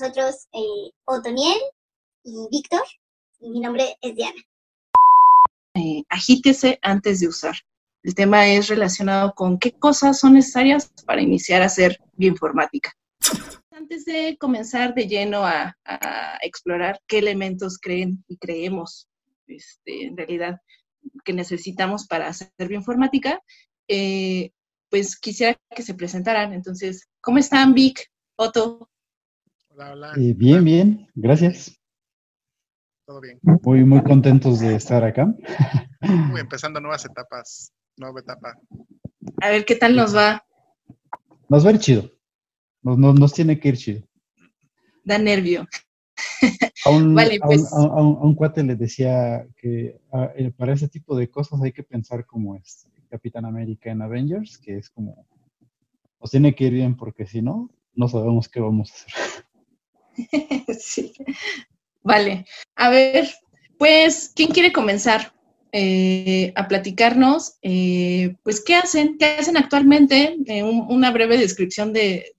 nosotros eh, Otoniel y Víctor, y mi nombre es Diana. Eh, agítese antes de usar. El tema es relacionado con qué cosas son necesarias para iniciar a hacer bioinformática. Antes de comenzar de lleno a, explorar qué elementos creen y creemos este, en realidad que necesitamos para hacer bioinformática, eh, pues quisiera que se presentaran. Entonces, ¿cómo están, Vic, Otto? Hola, hola. Eh, bien, bien, gracias. Todo bien. Muy, muy contentos de estar acá. empezando nuevas etapas, nueva etapa. A ver qué tal nos va. Nos va a ir chido. Nos, nos, tiene que ir chido. Da nervio. A un, pues. a, un, cuate le decía que eh, para ese tipo de cosas hay que pensar como este Capitán América en Avengers, que es como, nos tiene que ir bien porque si no, no sabemos qué vamos a hacer. sí. Vale. A ver, pues, ¿quién quiere comenzar eh, a platicarnos? Eh, pues, ¿qué hacen? ¿Qué hacen actualmente? Eh, una breve descripción de,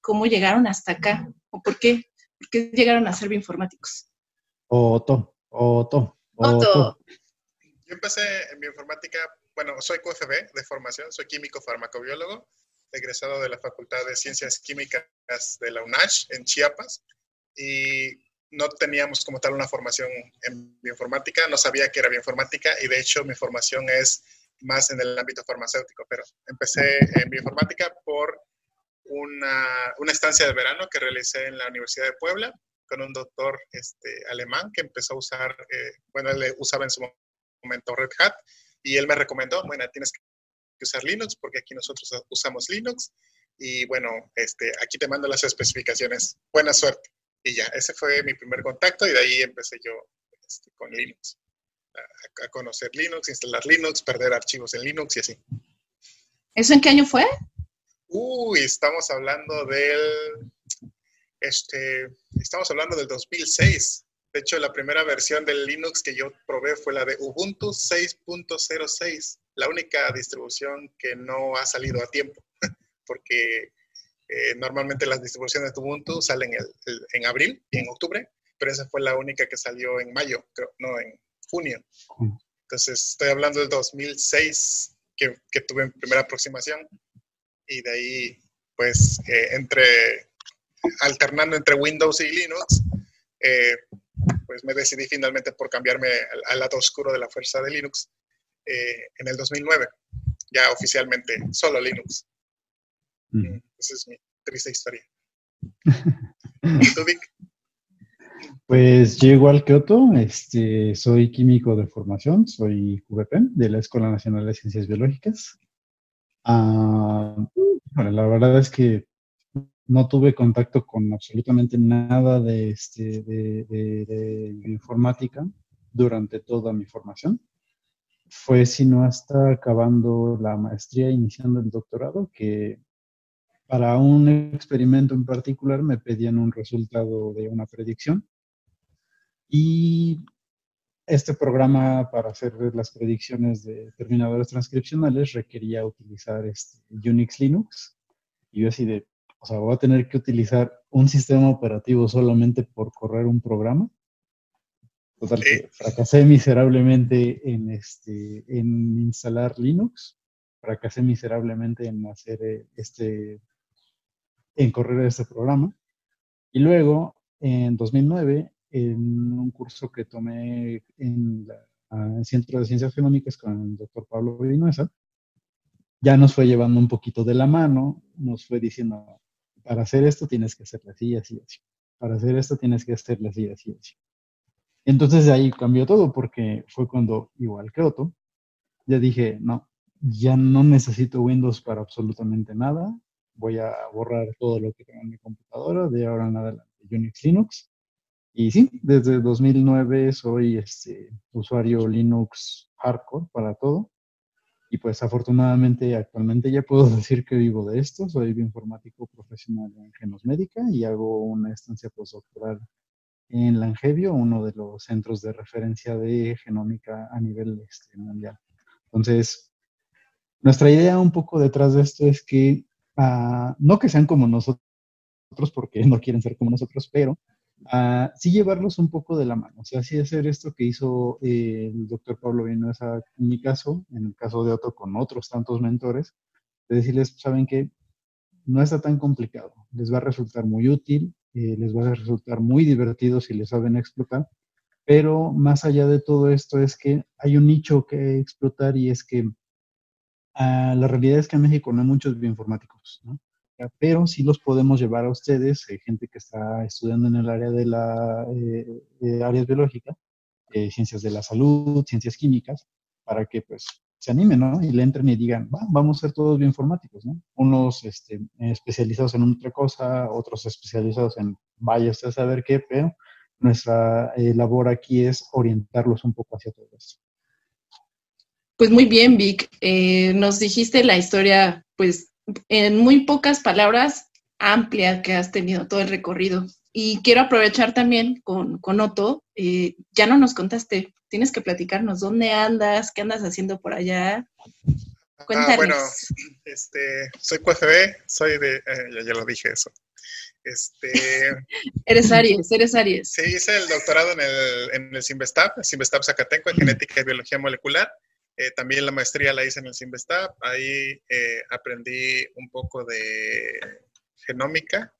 cómo llegaron hasta acá o por qué, por qué llegaron a ser bioinformáticos. Otto, Otto, Otto. Yo empecé en bioinformática, bueno, soy QFB de formación, soy químico farmacobiólogo, egresado de la Facultad de Ciencias Químicas de la UNACH en Chiapas y no teníamos como tal una formación en bioinformática, no sabía que era bioinformática y de hecho mi formación es más en el ámbito farmacéutico, pero empecé en bioinformática por una, una estancia de verano que realicé en la Universidad de Puebla con un doctor este, alemán que empezó a usar, eh, bueno, él usaba en su momento Red Hat y él me recomendó, bueno, tienes que usar Linux porque aquí nosotros usamos Linux y bueno, este, aquí te mando las especificaciones. Buena suerte. Y ya, ese fue mi primer contacto y de ahí empecé yo este, con Linux. A, conocer Linux, instalar Linux, perder archivos en Linux y así. ¿Eso en qué año fue? Uy, estamos hablando del, este, estamos hablando del 2006. De hecho, la primera versión del Linux que yo probé fue la de Ubuntu 6.06, la única distribución que no ha salido a tiempo, porque eh, normalmente las distribuciones de Ubuntu salen en abril y en octubre, pero esa fue la única que salió en mayo, creo, no, en junio. Entonces, estoy hablando del 2006 que, que tuve mi primera aproximación y de ahí, pues, eh, entre, alternando entre Windows y Linux, eh, pues me decidí finalmente por cambiarme al, lado oscuro de la fuerza de Linux en el 2009, ya oficialmente solo Linux. Esa es mi triste historia. ¿Y tú, Vic? Pues yo igual que Otto, este, soy químico de formación, soy QVP de la Escuela Nacional de Ciencias Biológicas. Ah, bueno, la verdad es que no tuve contacto con absolutamente nada de, este, de, de informática durante toda mi formación. Fue sino hasta acabando la maestría, iniciando el doctorado, que para un experimento en particular me pedían un resultado de una predicción. Y este programa para hacer las predicciones de terminadores transcripcionales requería utilizar este Unix Linux. Y yo así de, o sea, voy a tener que utilizar un sistema operativo solamente por correr un programa. Total, fracasé miserablemente en, este, en instalar Linux, fracasé miserablemente en hacer eh, este en correr este programa. Y luego, en 2009, en un curso que tomé en el Centro de Ciencias Genómicas con el doctor Pablo Vinuesa, ya nos fue llevando un poquito de la mano, nos fue diciendo, para hacer esto tienes que hacerle así, así, así. Para hacer esto tienes que hacerle así, así, así. Entonces de ahí cambió todo porque fue cuando, igual que Otto, ya dije, no, ya no necesito Windows para absolutamente nada, voy a borrar todo lo que tengo en mi computadora de ahora en adelante, Unix Linux. Y sí, desde 2009 soy este, usuario Linux hardcore para todo. Y pues afortunadamente actualmente ya puedo decir que vivo de esto. Soy bioinformático profesional en Genos Médica y hago una estancia postdoctoral en Langevio, uno de los centros de referencia de genómica a nivel este, mundial. Entonces, nuestra idea un poco detrás de esto es que no que sean como nosotros porque no quieren ser como nosotros, pero uh, sí llevarlos un poco de la mano. O sea, sí hacer esto que hizo el doctor Pablo Vinuesa en mi caso, en el caso de Otto con otros tantos mentores, de decirles, saben que no está tan complicado, les va a resultar muy útil, eh, les va a resultar muy divertido si les saben explotar, pero más allá de todo esto es que hay un nicho que explotar y es que uh, la realidad es que en México no hay muchos bioinformáticos, ¿no? pero sí los podemos llevar a ustedes, eh, gente que está estudiando en el área de la eh, áreas biológicas, eh, ciencias de la salud, ciencias químicas, para que pues se animen, ¿no? Y le entren y digan, vamos a ser todos bioinformáticos, ¿no? Unos este, especializados en otra cosa, otros especializados en vaya usted a saber qué, pero nuestra labor aquí es orientarlos un poco hacia todo esto. Pues muy bien, Vic. nos dijiste la historia, pues en muy pocas palabras, amplia que has tenido todo el recorrido. Y quiero aprovechar también con, con Otto, eh, ya no nos contaste, tienes que platicarnos dónde andas, qué andas haciendo por allá. Cuéntanos. Ah, bueno, este, soy QFB, soy de, eh, ya, lo dije eso. Este, eres Aries, eres Aries. Sí, hice el doctorado en el, en el CIMBESTAP, el Zacatenco, en genética y biología molecular. Eh, también la maestría la hice en el CIMBESTAP. Ahí eh, aprendí un poco de genómica,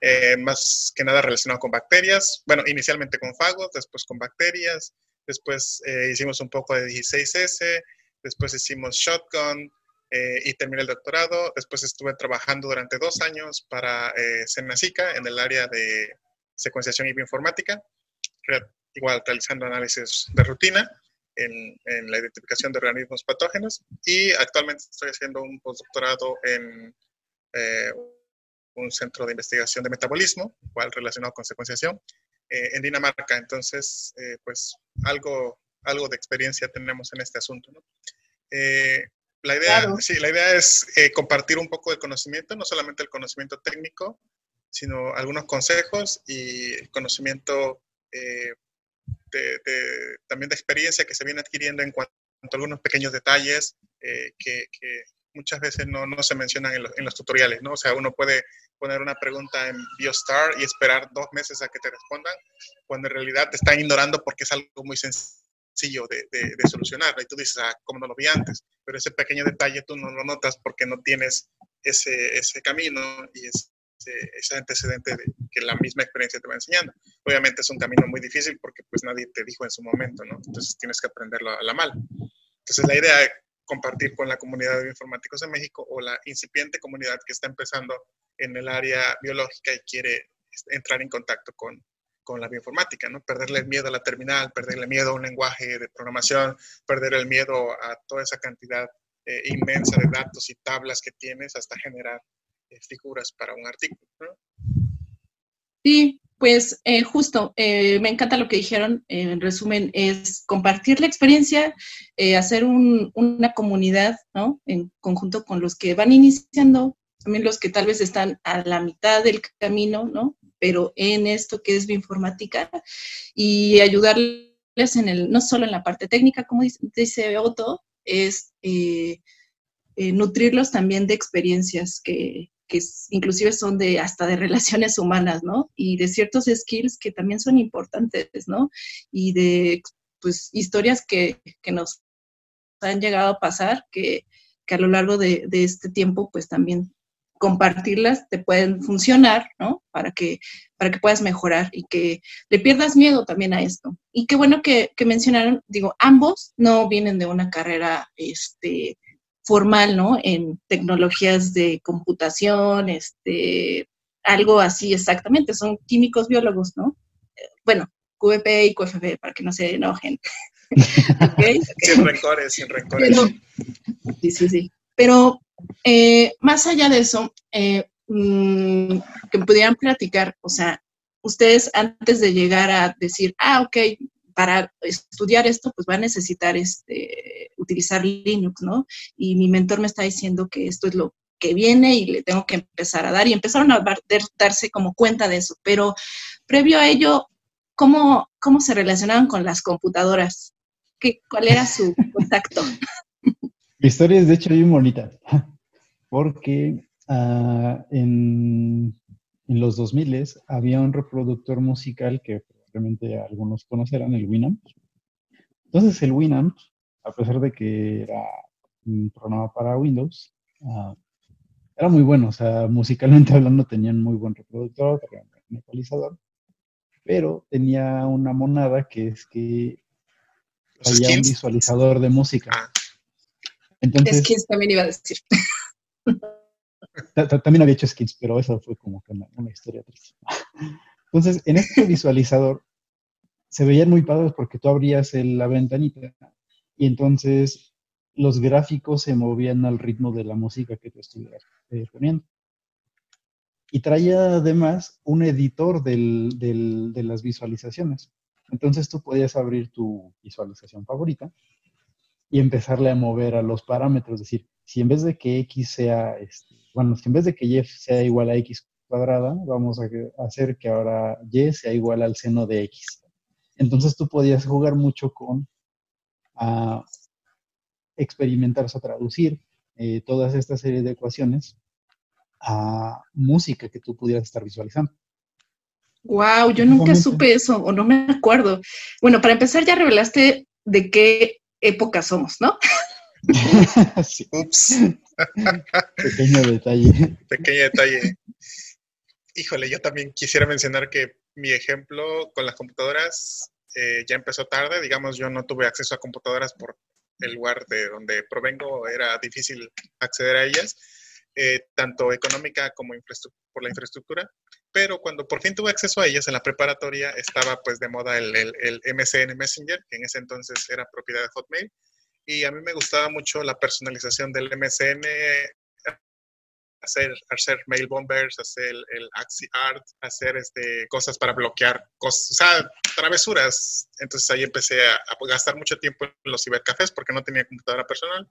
eh, más que nada relacionado con bacterias. Bueno, inicialmente con fagos, después con bacterias. Después hicimos un poco de 16S. Después hicimos shotgun y terminé el doctorado. Después estuve trabajando durante dos años para Senacica en el área de secuenciación y bioinformática, igual realizando análisis de rutina en, la identificación de organismos patógenos y actualmente estoy haciendo un postdoctorado en eh, un centro de investigación de metabolismo, igual relacionado con secuenciación, eh, en Dinamarca. Entonces, eh, pues algo, algo de experiencia tenemos en este asunto. ¿no? la, idea, sí, la idea es compartir un poco de conocimiento, no solamente el conocimiento técnico, sino algunos consejos y el conocimiento también de experiencia que se viene adquiriendo en cuanto a algunos pequeños detalles eh, que, muchas veces no, no se mencionan en los, en los, tutoriales, ¿no? O sea, uno puede poner una pregunta en BioStar y esperar dos meses a que te respondan, cuando en realidad te están ignorando porque es algo muy sencillo de, de, de solucionar. Y tú dices, ah, ¿cómo no lo vi antes? Pero ese pequeño detalle tú no lo notas porque no tienes ese, ese camino y es, ese, antecedente de que la misma experiencia te va enseñando. Obviamente es un camino muy difícil porque pues nadie te dijo en su momento, ¿no? Entonces tienes que aprenderlo a la mala. Entonces la idea es compartir con la comunidad de bioinformáticos de México o la incipiente comunidad que está empezando en el área biológica y quiere este, entrar en contacto con, con la bioinformática, ¿no? Perderle miedo a la terminal, perderle miedo a un lenguaje de programación, perder el miedo a toda esa cantidad eh, inmensa de datos y tablas que tienes hasta generar figuras para un artículo. Sí, pues eh, justo, eh, me encanta lo que dijeron, en resumen, es compartir la experiencia, hacer una comunidad, ¿no? En conjunto con los que van iniciando, también los que tal vez están a la mitad del camino, ¿no? Pero en esto que es bioinformática y ayudarles en el, no solo en la parte técnica, como dice, dice Otto, es nutrirlos también de experiencias que, que inclusive son de hasta de relaciones humanas, ¿no? Y de ciertos skills que también son importantes, ¿no? Y de, pues, historias que, que nos han llegado a pasar, que, que a lo largo de, de, este tiempo, pues también compartirlas te pueden funcionar, ¿no? Para que, para que puedas mejorar y que le pierdas miedo también a esto. Y qué bueno que, que mencionaron, digo, ambos no vienen de una carrera, este, formal, ¿no? En tecnologías de computación, este, algo así exactamente, son químicos biólogos, ¿no? Bueno, QVP y QFB, para que no se enojen. Sin rencores, sin rencores. sí, sí, sí. Pero eh, más allá de eso, eh, mm, que pudieran platicar, o sea, ustedes antes de llegar a decir, ah, ok, para estudiar esto, pues va a necesitar este, utilizar Linux, ¿no? Y mi mentor me está diciendo que esto es lo que viene y le tengo que empezar a dar. Y empezaron a darse como cuenta de eso. Pero previo a ello, ¿cómo, cómo se relacionaban con las computadoras? ¿Qué, ¿Cuál era su contacto? Mi historia es de hecho bien bonita, porque uh, en en los 2000 había un reproductor musical que probablemente algunos conocerán, el Winamp. Entonces el Winamp, a pesar de que era un programa para Windows, ah, era muy bueno, o sea, musicalmente hablando tenían muy buen reproductor, un ecualizador, pero tenía una monada que es que había un visualizador de música. Ah. Entonces, skins también iba a decir. También había hecho skins, pero eso fue como que una, historia triste. Entonces, en este visualizador se veían muy padres porque tú abrías la ventanita y entonces los gráficos se movían al ritmo de la música que tú estuvieras eh, poniendo. Y traía además un editor de las visualizaciones. Entonces tú podías abrir tu visualización favorita y empezarle a mover a los parámetros, es decir, si en vez de que x sea, este, bueno, si en vez de que y sea igual a x cuadrada, vamos a hacer que ahora y sea igual al seno de x. Entonces tú podías jugar mucho con a experimentar, o traducir eh, todas esta serie de ecuaciones a música que tú pudieras estar visualizando. Wow, yo nunca supe eso o no me acuerdo. Bueno, para empezar ya revelaste de qué época somos, ¿no? Ups. Pequeño detalle. Pequeño detalle. Híjole, yo también quisiera mencionar que mi ejemplo con las computadoras eh, ya empezó tarde. Digamos, yo no tuve acceso a computadoras por el lugar de donde provengo, era difícil acceder a ellas, eh, tanto económica como por la infraestructura. Pero cuando por fin tuve acceso a ellas en la preparatoria, estaba pues de moda el, el, el MSN Messenger, que en ese entonces era propiedad de Hotmail y a mí me gustaba mucho la personalización del MSN, hacer, hacer mail bombers, hacer el, el Axi Art, hacer este, cosas para bloquear cosas, o sea, travesuras. Entonces ahí empecé a, a gastar mucho tiempo en los cibercafés porque no tenía computadora personal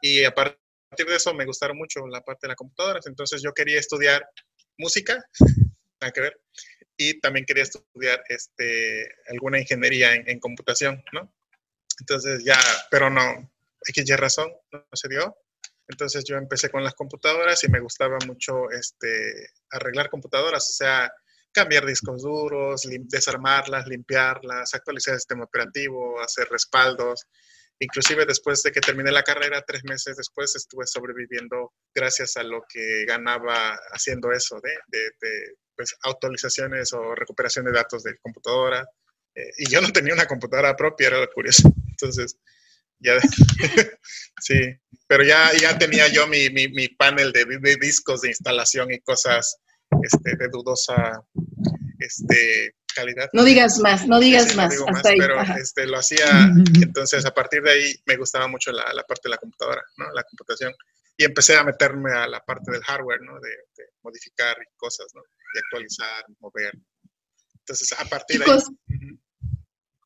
y a partir de eso me gustaron mucho la parte de las computadoras. Entonces yo quería estudiar música, nada que ver, y también quería estudiar este, alguna ingeniería en, en computación, ¿no? Entonces ya, pero no, X razón, no, se dio. Entonces yo empecé con las computadoras y me gustaba mucho este, arreglar computadoras, o sea, cambiar discos duros, desarmarlas, limpiarlas, actualizar el sistema operativo, hacer respaldos. Inclusive después de que terminé la carrera, tres meses después estuve sobreviviendo gracias a lo que ganaba haciendo eso, de, de, pues, actualizaciones o recuperación de datos de computadora. Eh, y yo no tenía una computadora propia, era lo curioso. Entonces, ya, sí, pero ya, ya tenía yo mi, mi, mi panel de, de, discos de instalación y cosas este, de dudosa este, calidad. No digas más, no digas más. hasta ahí. Pero este, lo hacía, entonces a partir de ahí me gustaba mucho la, la, parte de la computadora, ¿no? la computación. Y empecé a meterme a la parte del hardware, ¿no? de, de modificar cosas, ¿no? de actualizar, mover. Entonces, a partir de ahí.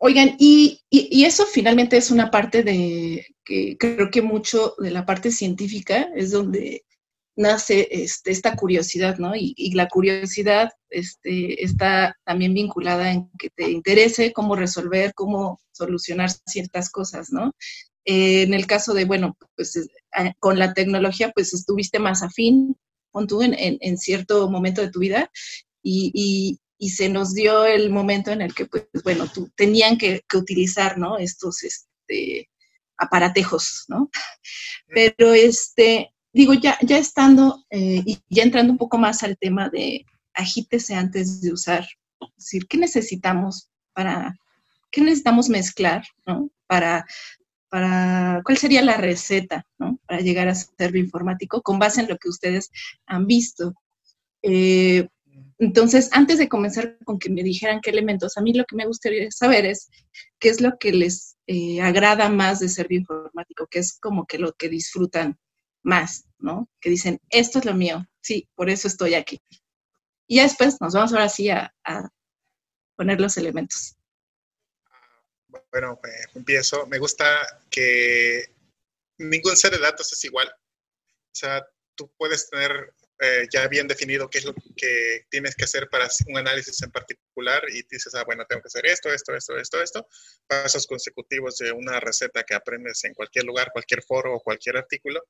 Oigan, y, eso finalmente es una parte de que creo que mucho de la parte científica es donde nace este, esta curiosidad, ¿no? Y, la curiosidad este, está también vinculada en que te interese cómo resolver, cómo solucionar ciertas cosas, ¿no? Eh, en el caso de, bueno, pues con la tecnología, pues estuviste más afín, con tú en, en, cierto momento de tu vida y, y se nos dio el momento en el que, pues, bueno, tú, tenían que, utilizar, ¿no? Estos este, aparatejos, ¿no? Pero, este, digo, ya, ya estando eh, y ya entrando un poco más al tema de agítese antes de usar, es decir, ¿qué necesitamos para, qué necesitamos mezclar, ¿no? Para, para, ¿cuál sería la receta, ¿no? Para llegar a ser bioinformático con base en lo que ustedes han visto. Eh, entonces, antes de comenzar con que me dijeran qué elementos, a mí lo que me gustaría saber es qué es lo que les eh, agrada más de ser bioinformático, qué es como que lo que disfrutan más, ¿no? Que dicen, esto es lo mío, sí, por eso estoy aquí. Y ya después nos vamos ahora sí a, poner los elementos. Bueno, pues empiezo. Me gusta que ningún set de datos es igual. O sea, tú puedes tener eh, ya bien definido qué es lo que tienes que hacer para un análisis en particular y dices, ah, bueno, tengo que hacer esto, esto, esto, esto, esto, pasos consecutivos de una receta que aprendes en cualquier lugar, cualquier foro o cualquier artículo,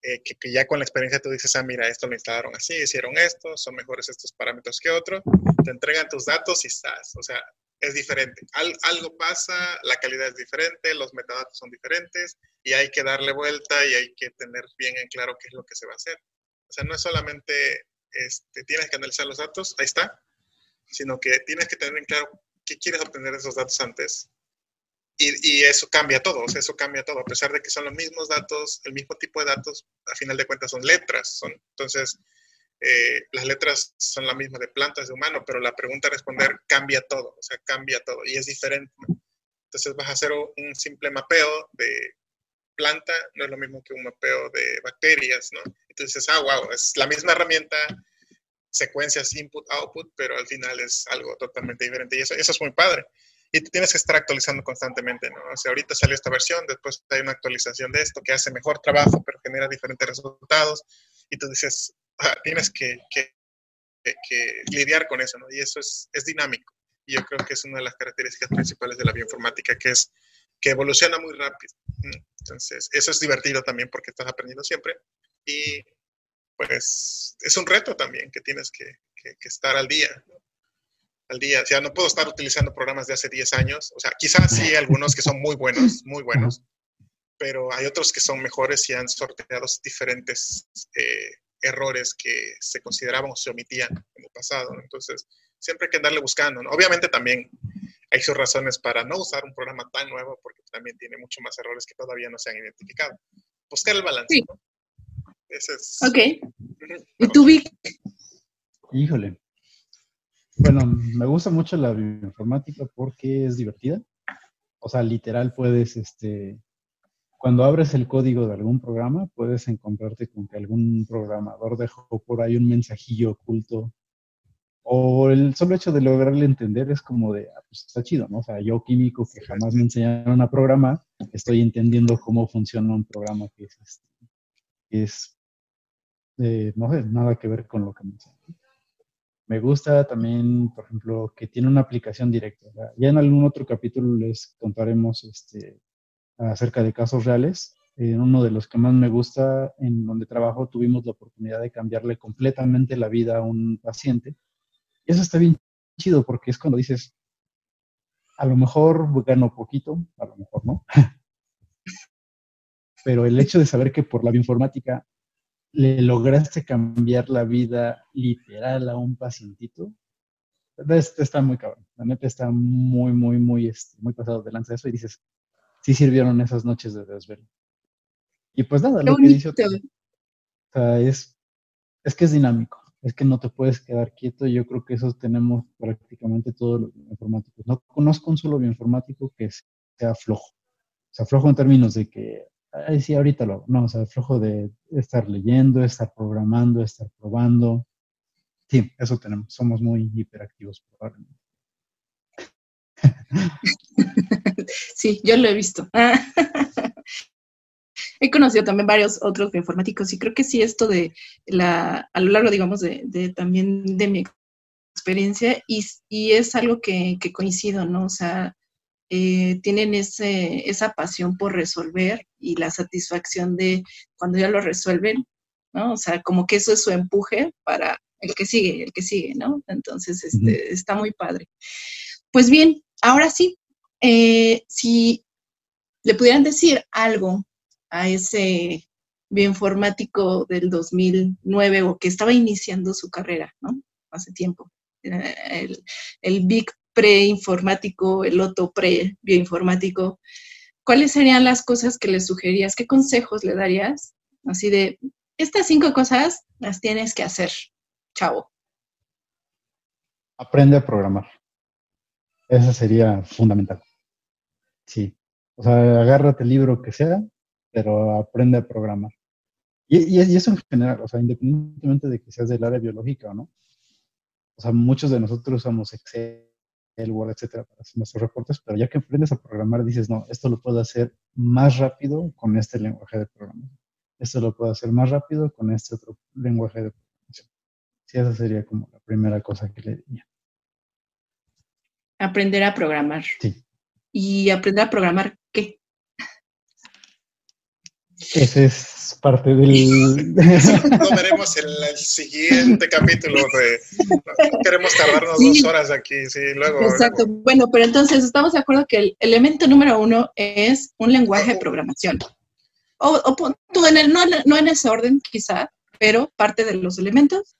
eh, que, que, ya con la experiencia tú dices, ah, mira, esto lo instalaron así, hicieron esto, son mejores estos parámetros que otros, te entregan tus datos y estás, o sea, es diferente. algo pasa, la calidad es diferente, los metadatos son diferentes y hay que darle vuelta y hay que tener bien en claro qué es lo que se va a hacer. O sea, no es solamente este, tienes que analizar los datos, ahí está, sino que tienes que tener en claro qué quieres obtener esos datos antes. Y, y, eso cambia todo, o sea, eso cambia todo, a pesar de que son los mismos datos, el mismo tipo de datos, a final de cuentas son letras, son, entonces eh, las letras son la misma de plantas, de humano, pero la pregunta a responder cambia todo, o sea, cambia todo y es diferente. Entonces vas a hacer un simple mapeo de planta, no es lo mismo que un mapeo de bacterias, ¿no? Entonces, ah, wow, es la misma herramienta, secuencias input-output, pero al final es algo totalmente diferente y eso, eso es muy padre. Y tienes que estar actualizando constantemente, ¿no? O sea, ahorita salió esta versión, después hay una actualización de esto que hace mejor trabajo, pero genera diferentes resultados. Y tú dices, tienes que, que, que, lidiar con eso, ¿no? Y eso es, es dinámico. Y yo creo que es una de las características principales de la bioinformática, que es que evoluciona muy rápido. Entonces, eso es divertido también porque estás aprendiendo siempre. Y pues es un reto también que tienes que, que, estar al día. Al día. O sea, no puedo estar utilizando programas de hace 10 años. O sea, quizás sí algunos que son muy buenos, muy buenos, pero hay otros que son mejores y han sorteado diferentes eh, errores que se consideraban o se omitían en el pasado. Entonces, siempre hay que andarle buscando. Obviamente también hay sus razones para no usar un programa tan nuevo porque también tiene mucho más errores que todavía no se han identificado. Buscar el balance. Sí. Ese es. Ok. ¿Y tú, Vic? Híjole. Bueno, me gusta mucho la bioinformática porque es divertida. O sea, literal puedes este, cuando abres el código de algún programa, puedes encontrarte con que algún programador dejó por ahí un mensajillo oculto. O el solo hecho de lograrle entender es como de, ah, pues está chido, ¿no? O sea, yo químico que jamás me enseñaron a programar, estoy entendiendo cómo funciona un programa que es, este, es eh, no sé, nada que ver con lo que me enseñan. Me gusta también, por ejemplo, que tiene una aplicación directa. ya en algún otro capítulo les contaremos este, acerca de casos reales. En uno de los que más me gusta, en donde trabajo, tuvimos la oportunidad de cambiarle completamente la vida a un paciente. Y eso está bien chido porque es cuando dices, a lo mejor gano poquito, a lo mejor no. Pero el hecho de saber que por la bioinformática le lograste cambiar la vida literal a un pacientito, está muy cabrón. La neta está muy, muy, muy, este, muy pasado de lanza eso y dices, sí sirvieron esas noches de desvelo. Y pues nada, lo que dice otro, o sea, es, es que es dinámico, es que no te puedes quedar quieto. Yo creo que eso tenemos prácticamente todos los informáticos. No conozco un solo bioinformático que sea flojo. O sea, flojo en términos de que, ay, sí, ahorita lo No, o sea, flojo de estar leyendo, estar programando, estar probando. Sí, eso tenemos. Somos muy hiperactivos probablemente. sí, yo lo he visto. he conocido también varios otros informáticos y creo que sí esto de la, a lo largo, digamos, de, también de mi experiencia y, es algo que, coincido, ¿no? O sea, eh, tienen ese, esa pasión por resolver y la satisfacción de cuando ya lo resuelven, ¿no? O sea, como que eso es su empuje para el que sigue, el que sigue, ¿no? Entonces, este, está muy padre. Pues bien, ahora sí, eh, si le pudieran decir algo a ese bioinformático del 2009 o que estaba iniciando su carrera, ¿no? Hace tiempo. El, el Big Pre-informático, el Otto Pre-bioinformático. ¿Cuáles serían las cosas que le sugerías? ¿Qué consejos le darías? Así de, estas cinco cosas las tienes que hacer, chavo. Aprende a programar. Eso sería fundamental. Sí. O sea, agárrate el libro que sea, pero aprende a programar. Y, y, eso en general, o sea, independientemente de que seas del área biológica o no. O sea, muchos de nosotros usamos Excel, Word, etcétera, para hacer nuestros reportes, pero ya que aprendes a programar, dices, no, esto lo puedo hacer más rápido con este lenguaje de programación. Esto lo puedo hacer más rápido con este otro lenguaje de programación. Sí, esa sería como la primera cosa que le diría. Aprender a programar. Sí. ¿Y aprender a programar qué? Ese es parte del... Lo veremos en el siguiente capítulo. De... No queremos tardarnos dos horas aquí, sí, luego. Exacto. Bueno, pero entonces estamos de acuerdo que el elemento número uno es un lenguaje de programación. O, o en el, no, no en ese orden, quizá, pero parte de los elementos,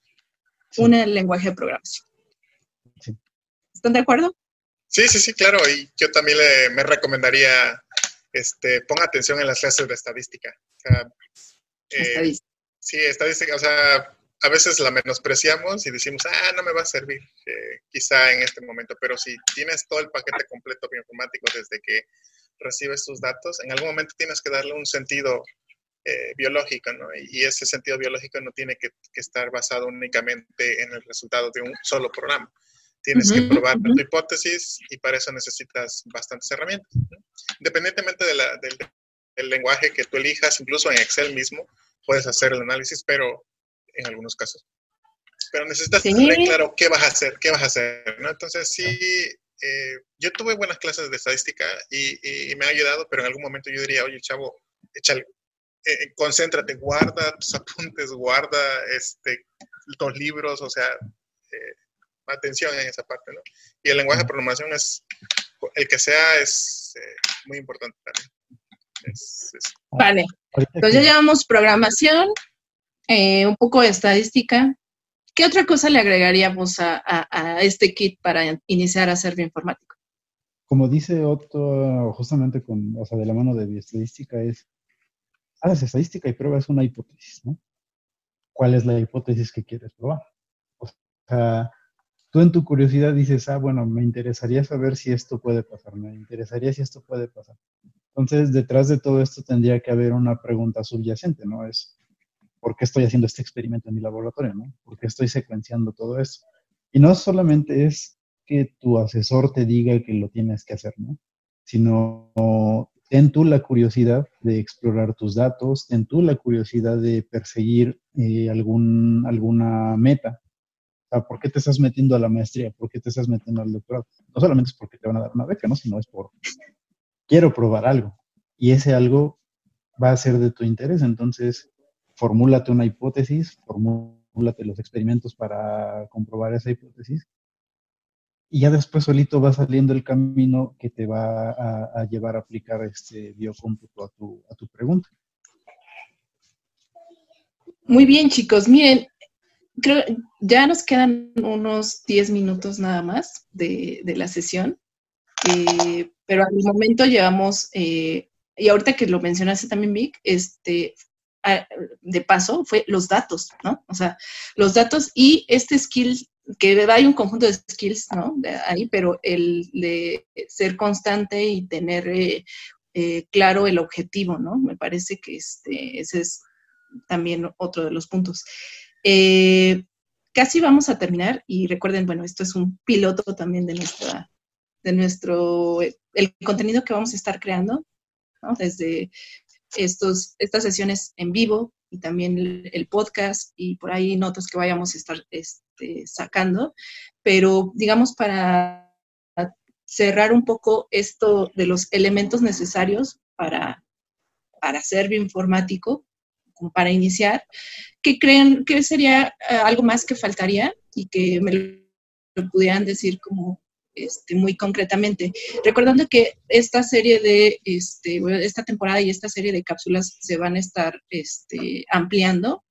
un lenguaje de programación. ¿Están de acuerdo? Sí, sí, sí, claro. Y yo también le, me recomendaría, este, ponga atención en las clases de estadística. Eh, sí, estadística, o sea, a veces la menospreciamos y decimos, ah, no me va a servir, eh, quizá en este momento, pero si tienes todo el paquete completo bioinformático desde que recibes tus datos, en algún momento tienes que darle un sentido eh, biológico, ¿no? Y ese sentido biológico no tiene que, estar basado únicamente en el resultado de un solo programa. Tienes que probar tu hipótesis y para eso necesitas bastantes herramientas. Independientemente de la, del, el lenguaje que tú elijas, incluso en Excel mismo, puedes hacer el análisis, pero en algunos casos. Pero necesitas tener claro qué vas a hacer, qué vas a hacer, ¿no? Entonces, sí, eh, yo tuve buenas clases de estadística y, me ha ayudado, pero en algún momento yo diría, oye, chavo, échale, eh, eh, concéntrate, guarda tus apuntes, guarda este, tus libros, o sea, atención en esa parte, ¿no? Y el lenguaje de programación es, el que sea, es muy importante también. Vale, entonces ya llevamos programación, eh, un poco de estadística. ¿Qué otra cosa le agregaríamos a, este kit para iniciar a hacer bioinformático? Como dice Otto, justamente con, o sea, de la mano de bioestadística es, haces estadística y pruebas una hipótesis, ¿no? ¿Cuál es la hipótesis que quieres probar? O sea, tú en tu curiosidad dices, ah, bueno, me interesaría saber si esto puede pasar, me interesaría si esto puede pasar. Entonces, detrás de todo esto tendría que haber una pregunta subyacente, ¿no? Es, ¿por qué estoy haciendo este experimento en mi laboratorio, ¿no? ¿Por qué estoy secuenciando todo esto? Y no solamente es que tu asesor te diga que lo tienes que hacer, ¿no? Sino ten tú la curiosidad de explorar tus datos, ten tú la curiosidad de perseguir eh, algún, alguna meta. ¿Por qué te estás metiendo a la maestría? ¿Por qué te estás metiendo al doctorado? No solamente es porque te van a dar una beca, ¿no? Sino es por quiero probar algo y ese algo va a ser de tu interés. Entonces, formúlate una hipótesis, formúlate los experimentos para comprobar esa hipótesis y ya después solito va saliendo el camino que te va a, llevar a aplicar este biocómputo a tu, a tu pregunta. Muy bien, chicos. Miren, creo ya nos quedan unos 10 minutos nada más de, la sesión. Eh, pero al momento llevamos, eh, y ahorita que lo mencionaste también, Vic, este, de paso, fue los datos, ¿no? O sea, los datos y este skill, que hay un conjunto de skills, ¿no? De ahí, pero el de ser constante y tener eh, claro el objetivo, ¿no? Me parece que este, ese es también otro de los puntos. Casi vamos a terminar y recuerden, bueno, esto es un piloto también de nuestra de nuestro, el contenido que vamos a estar creando, desde estos, estas sesiones en vivo y también el, podcast y por ahí notas que vayamos a estar este, sacando, pero digamos para cerrar un poco esto de los elementos necesarios para, para ser bioinformático, para iniciar, ¿qué creen que sería eh, algo más que faltaría y que me lo pudieran decir como este, muy concretamente. Recordando que esta serie de, este, esta temporada y esta serie de cápsulas se van a estar este, ampliando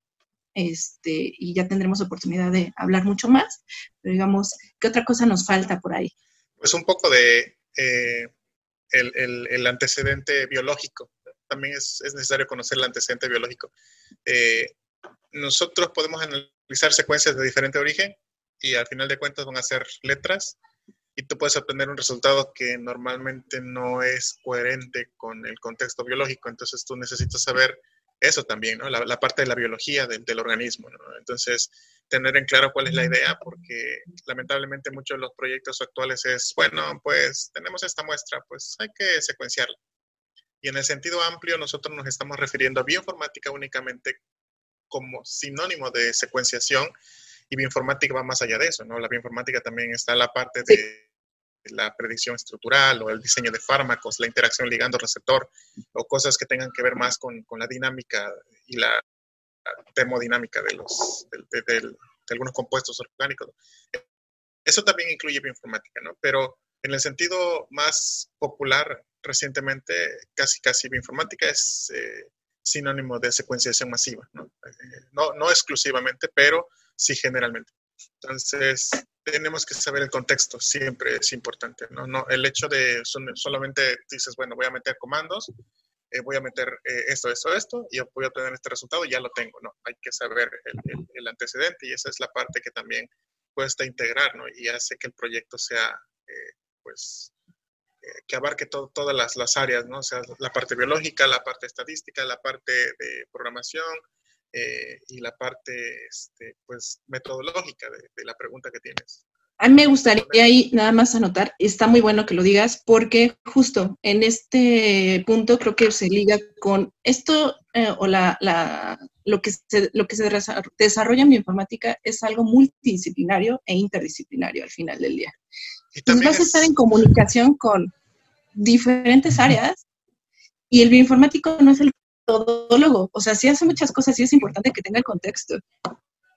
este, y ya tendremos oportunidad de hablar mucho más. Pero digamos, ¿qué otra cosa nos falta por ahí? Pues un poco de eh, el, antecedente biológico. También es, necesario conocer el antecedente biológico. Eh, nosotros podemos analizar secuencias de diferente origen y al final de cuentas van a ser letras y tú puedes obtener un resultado que normalmente no es coherente con el contexto biológico. Entonces tú necesitas saber eso también, ¿no? La, parte de la biología del organismo, ¿no? Entonces, tener en claro cuál es la idea, porque lamentablemente muchos de los proyectos actuales es, bueno, pues tenemos esta muestra, pues hay que secuenciarla. Y en el sentido amplio, nosotros nos estamos refiriendo a bioinformática únicamente como sinónimo de secuenciación y bioinformática va más allá de eso, ¿no? La bioinformática también está la parte de la predicción estructural o el diseño de fármacos, la interacción ligando-receptor o cosas que tengan que ver más con, con, la dinámica y la termodinámica de, los, de, algunos compuestos orgánicos. Eso también incluye bioinformática, ¿no? Pero en el sentido más popular, recientemente, casi casi bioinformática es eh, sinónimo de secuenciación masiva, ¿no? Eh, ¿no? no exclusivamente, pero sí generalmente. Entonces, tenemos que saber el contexto, siempre es importante, ¿no? no el hecho de solamente dices, bueno, voy a meter comandos, eh, voy a meter eh, esto, esto, esto, y voy a obtener este resultado, ya lo tengo, ¿no? Hay que saber el, antecedente y esa es la parte que también cuesta integrar, ¿no? Y hace que el proyecto sea, pues, que abarque todas las, las, áreas, ¿no? O sea, la parte biológica, la parte estadística, la parte de programación, eh, y la parte este, pues, metodológica de, la pregunta que tienes. A mí me gustaría ahí nada más anotar, está muy bueno que lo digas, porque justo en este punto creo que se liga con esto eh, o la, la, lo, que se, lo que se desarrolla en bioinformática es algo multidisciplinario e interdisciplinario al final del día. Entonces vas a estar en comunicación con diferentes áreas y el bioinformático no es el todólogo, o sea, sí hace muchas cosas, sí es importante que tenga el contexto,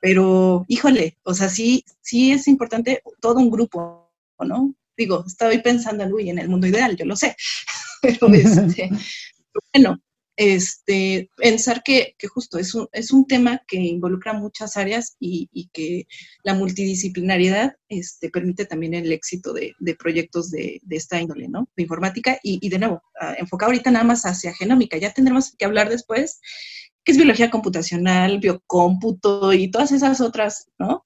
pero híjole, o sea, sí, sí es importante todo un grupo, ¿no? Digo, estoy pensando en, en el mundo ideal, yo lo sé, pero este, bueno, este, pensar que, justo es un, es un tema que involucra muchas áreas y, que la multidisciplinariedad este, permite también el éxito de, proyectos de, esta índole, ¿no? De informática y, de nuevo, ah, enfocado ahorita nada más hacia genómica. Ya tendremos que hablar después qué es biología computacional, biocómputo y todas esas otras, ¿no?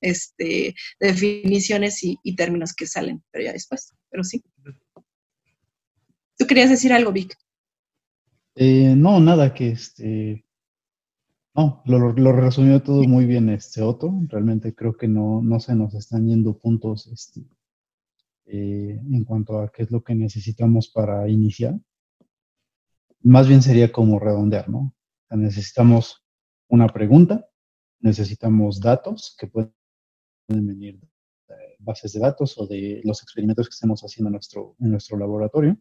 Este, definiciones y términos que salen, pero ya después, pero sí. ¿Tú querías decir algo, Vic? Eh, no, nada, que este. No, lo, lo, resumió todo muy bien este Otto. Realmente creo que no, no se nos están yendo puntos este, eh, en cuanto a qué es lo que necesitamos para iniciar. Más bien sería como redondear, ¿no? necesitamos una pregunta, necesitamos datos que pueden venir de bases de datos o de los experimentos que estemos haciendo en nuestro, en nuestro laboratorio.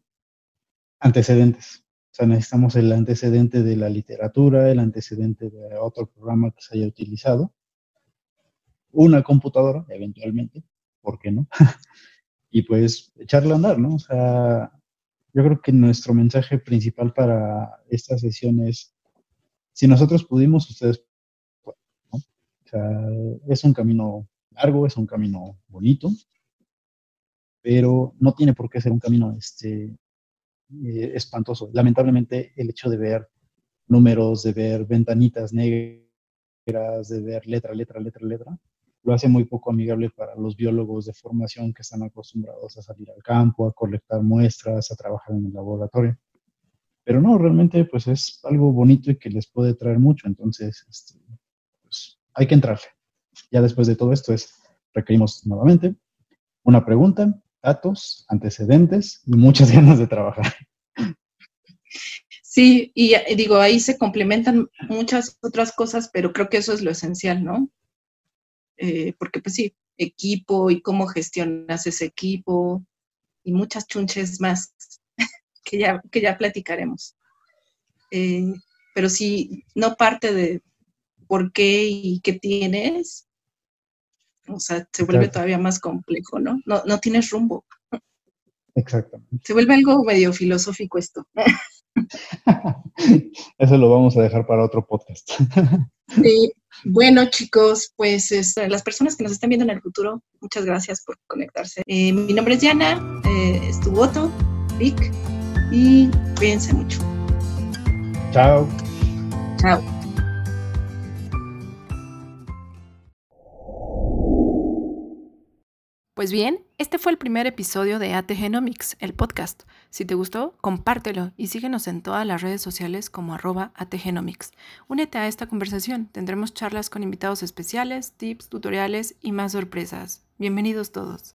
Antecedentes. O sea, necesitamos el antecedente de la literatura, el antecedente de otro programa que se haya utilizado, una computadora, eventualmente, ¿por qué no? y pues echarle a andar, ¿no? O sea, yo creo que nuestro mensaje principal para esta sesión es, si nosotros pudimos, ustedes ¿no? O sea, es un camino largo, es un camino bonito, pero no tiene por qué ser un camino este, eh, espantoso. Lamentablemente, el hecho de ver números, de ver ventanitas negras, de ver letra, letra, letra, letra, lo hace muy poco amigable para los biólogos de formación que están acostumbrados a salir al campo, a colectar muestras, a trabajar en el laboratorio. Pero no, realmente pues es algo bonito y que les puede traer mucho, entonces este, pues, hay que entrarle. Ya después de todo esto es, requerimos nuevamente una pregunta, datos, antecedentes y muchas ganas de trabajar. Sí, y digo, ahí se complementan muchas otras cosas, pero creo que eso es lo esencial, ¿no? Eh, porque pues sí, equipo y cómo gestionas ese equipo y muchas chunches más que ya, que ya platicaremos. Eh, pero si no parte de por qué y qué tienes, o sea, se vuelve todavía más complejo, ¿no? No, no tienes rumbo. Exactamente. Se vuelve algo medio filosófico esto. Eso lo vamos a dejar para otro podcast. Sí. Bueno, chicos, pues este, las personas que nos están viendo en el futuro, muchas gracias por conectarse. Eh, mi nombre es Diana, eh, es tu voto, Vic, y cuídense mucho. Chao. Chao. Pues bien, este fue el primer episodio de AT Genomics, el podcast. Si te gustó, compártelo y síguenos en todas las redes sociales como arroba ATGenomics. Únete a esta conversación, tendremos charlas con invitados especiales, tips, tutoriales y más sorpresas. Bienvenidos todos.